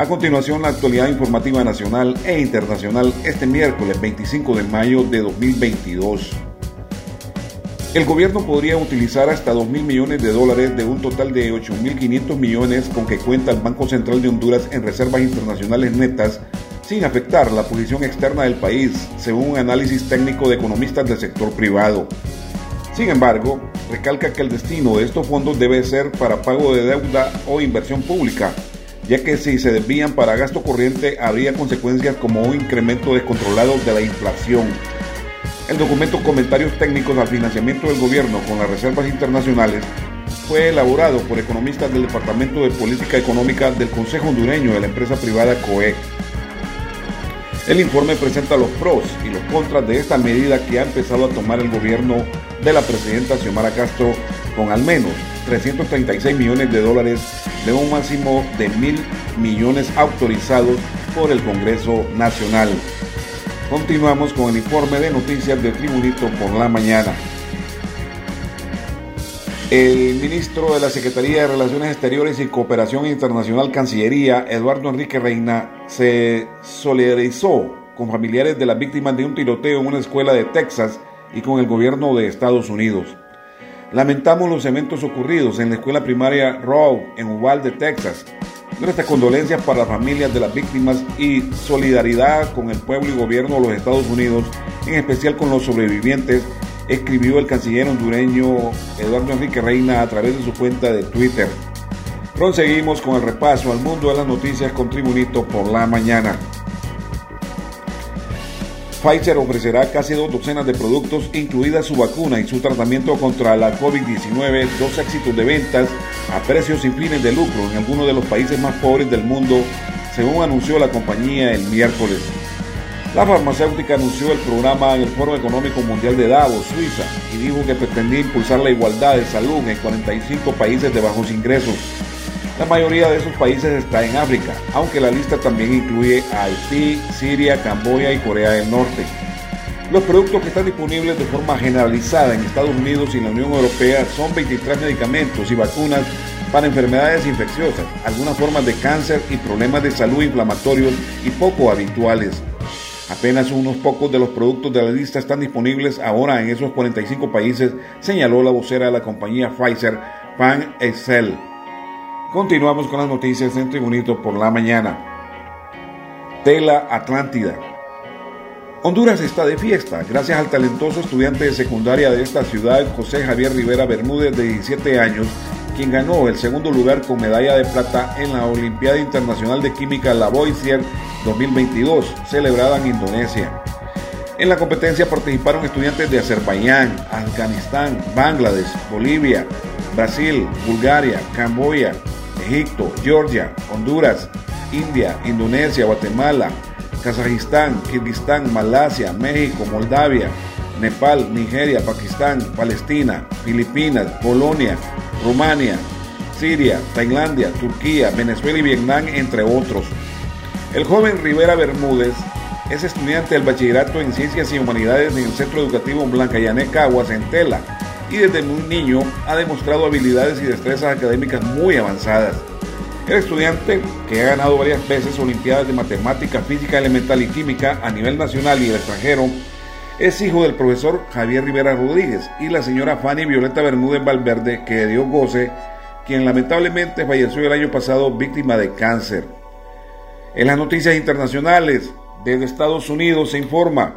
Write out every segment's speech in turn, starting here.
A continuación, la actualidad informativa nacional e internacional este miércoles 25 de mayo de 2022. El gobierno podría utilizar hasta 2 mil millones de dólares de un total de 8.500 millones con que cuenta el Banco Central de Honduras en reservas internacionales netas sin afectar la posición externa del país, según un análisis técnico de economistas del sector privado. Sin embargo, recalca que el destino de estos fondos debe ser para pago de deuda o inversión pública, ya que si se desvían para gasto corriente habría consecuencias como un incremento descontrolado de la inflación. El documento Comentarios técnicos al financiamiento del gobierno con las reservas internacionales fue elaborado por economistas del Departamento de Política Económica del Consejo Hondureño de la empresa privada COE. El informe presenta los pros y los contras de esta medida que ha empezado a tomar el gobierno de la presidenta Xiomara Castro con al menos 336 millones de dólares de un máximo de mil millones autorizados por el Congreso Nacional. Continuamos con el informe de noticias de Tribunito por la mañana. El ministro de la Secretaría de Relaciones Exteriores y Cooperación Internacional Cancillería, Eduardo Enrique Reina, se solidarizó con familiares de las víctimas de un tiroteo en una escuela de Texas y con el gobierno de Estados Unidos. Lamentamos los eventos ocurridos en la escuela primaria Rowe en Uvalde, Texas. Nuestras condolencias para las familias de las víctimas y solidaridad con el pueblo y gobierno de los Estados Unidos, en especial con los sobrevivientes escribió el canciller hondureño Eduardo Enrique Reina a través de su cuenta de Twitter. Proseguimos con el repaso al mundo de las noticias con Tribunito por la mañana. Pfizer ofrecerá casi dos docenas de productos, incluida su vacuna y su tratamiento contra la COVID-19, dos éxitos de ventas a precios sin fines de lucro en algunos de los países más pobres del mundo, según anunció la compañía el miércoles. La farmacéutica anunció el programa en el Foro Económico Mundial de Davos, Suiza, y dijo que pretendía impulsar la igualdad de salud en 45 países de bajos ingresos. La mayoría de esos países está en África, aunque la lista también incluye a Haití, Siria, Camboya y Corea del Norte. Los productos que están disponibles de forma generalizada en Estados Unidos y la Unión Europea son 23 medicamentos y vacunas para enfermedades infecciosas, algunas formas de cáncer y problemas de salud inflamatorios y poco habituales. Apenas unos pocos de los productos de la lista están disponibles ahora en esos 45 países, señaló la vocera de la compañía Pfizer, Pan Excel. Continuamos con las noticias en Tribunito por la mañana. Tela Atlántida. Honduras está de fiesta gracias al talentoso estudiante de secundaria de esta ciudad, José Javier Rivera Bermúdez, de 17 años, quien ganó el segundo lugar con medalla de plata en la Olimpiada Internacional de Química Lavoisier 2022, celebrada en Indonesia. En la competencia participaron estudiantes de Azerbaiyán, Afganistán, Bangladesh, Bolivia, Brasil, Bulgaria, Camboya, Egipto, Georgia, Honduras, India, Indonesia, Guatemala, Kazajistán, Kirguistán, Malasia, México, Moldavia, Nepal, Nigeria, Pakistán, Palestina, Filipinas, Polonia, Rumania, Siria, Tailandia, Turquía, Venezuela y Vietnam, entre otros. El joven Rivera Bermúdez es estudiante del bachillerato en Ciencias y Humanidades en el Centro Educativo Blanca Caguas en y desde muy niño ha demostrado habilidades y destrezas académicas muy avanzadas. El estudiante, que ha ganado varias veces Olimpiadas de Matemática, Física Elemental y Química a nivel nacional y el extranjero, es hijo del profesor Javier Rivera Rodríguez y la señora Fanny Violeta Bermúdez Valverde, que dio goce, quien lamentablemente falleció el año pasado víctima de cáncer. En las noticias internacionales, desde Estados Unidos se informa.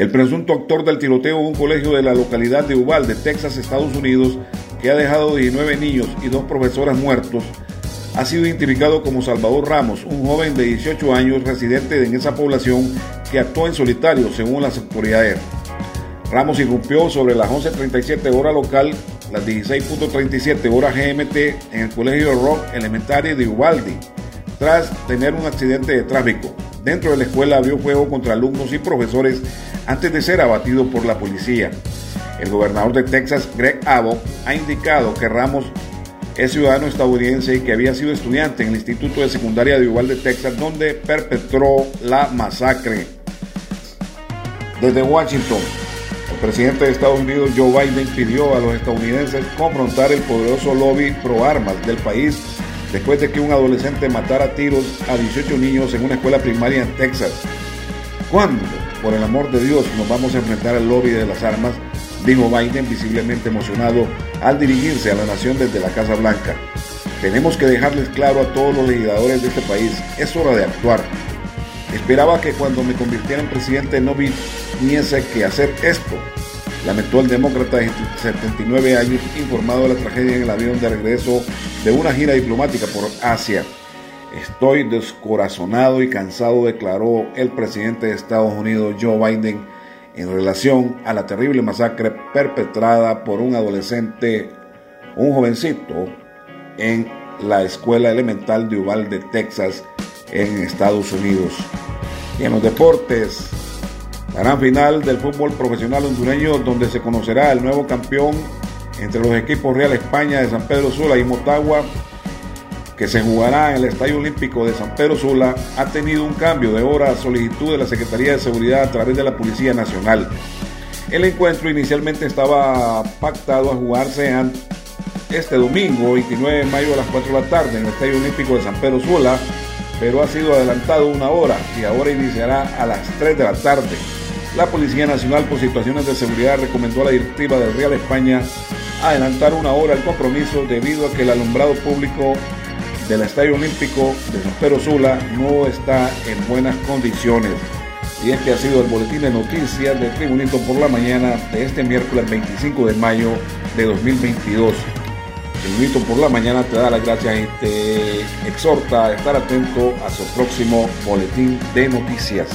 El presunto actor del tiroteo en un colegio de la localidad de Uvalde, Texas, Estados Unidos, que ha dejado 19 niños y dos profesoras muertos, ha sido identificado como Salvador Ramos, un joven de 18 años residente en esa población que actuó en solitario según las autoridades. Ramos irrumpió sobre las 11.37 hora local, las 16.37 horas GMT en el Colegio Rock Elementary de Uvalde, tras tener un accidente de tráfico. Dentro de la escuela abrió fuego contra alumnos y profesores antes de ser abatido por la policía. El gobernador de Texas, Greg Abbott, ha indicado que Ramos es ciudadano estadounidense y que había sido estudiante en el Instituto de Secundaria de Uvalde, Texas, donde perpetró la masacre. Desde Washington, el presidente de Estados Unidos, Joe Biden, pidió a los estadounidenses confrontar el poderoso lobby pro armas del país después de que un adolescente matara a tiros a 18 niños en una escuela primaria en Texas. ¿Cuándo, por el amor de Dios, nos vamos a enfrentar al lobby de las armas? dijo Biden visiblemente emocionado al dirigirse a la nación desde la Casa Blanca. Tenemos que dejarles claro a todos los legisladores de este país, es hora de actuar. Esperaba que cuando me convirtiera en presidente no viniese que hacer esto, lamentó el demócrata de 79 años informado de la tragedia en el avión de regreso de una gira diplomática por Asia. Estoy descorazonado y cansado, declaró el presidente de Estados Unidos, Joe Biden, en relación a la terrible masacre perpetrada por un adolescente, un jovencito, en la escuela elemental de Uvalde, Texas, en Estados Unidos. Y en los deportes, gran final del fútbol profesional hondureño, donde se conocerá el nuevo campeón entre los equipos Real España de San Pedro Sula y Motagua que se jugará en el Estadio Olímpico de San Pedro Sula, ha tenido un cambio de hora a solicitud de la Secretaría de Seguridad a través de la Policía Nacional. El encuentro inicialmente estaba pactado a jugarse este domingo, 29 de mayo a las 4 de la tarde, en el Estadio Olímpico de San Pedro Sula, pero ha sido adelantado una hora y ahora iniciará a las 3 de la tarde. La Policía Nacional, por situaciones de seguridad, recomendó a la directiva del Real España adelantar una hora el compromiso debido a que el alumbrado público del Estadio Olímpico de San Pedro Sula no está en buenas condiciones. Y este ha sido el boletín de noticias de Tribunito por la mañana de este miércoles 25 de mayo de 2022. Tribunito por la mañana te da las gracias y te exhorta a estar atento a su próximo boletín de noticias.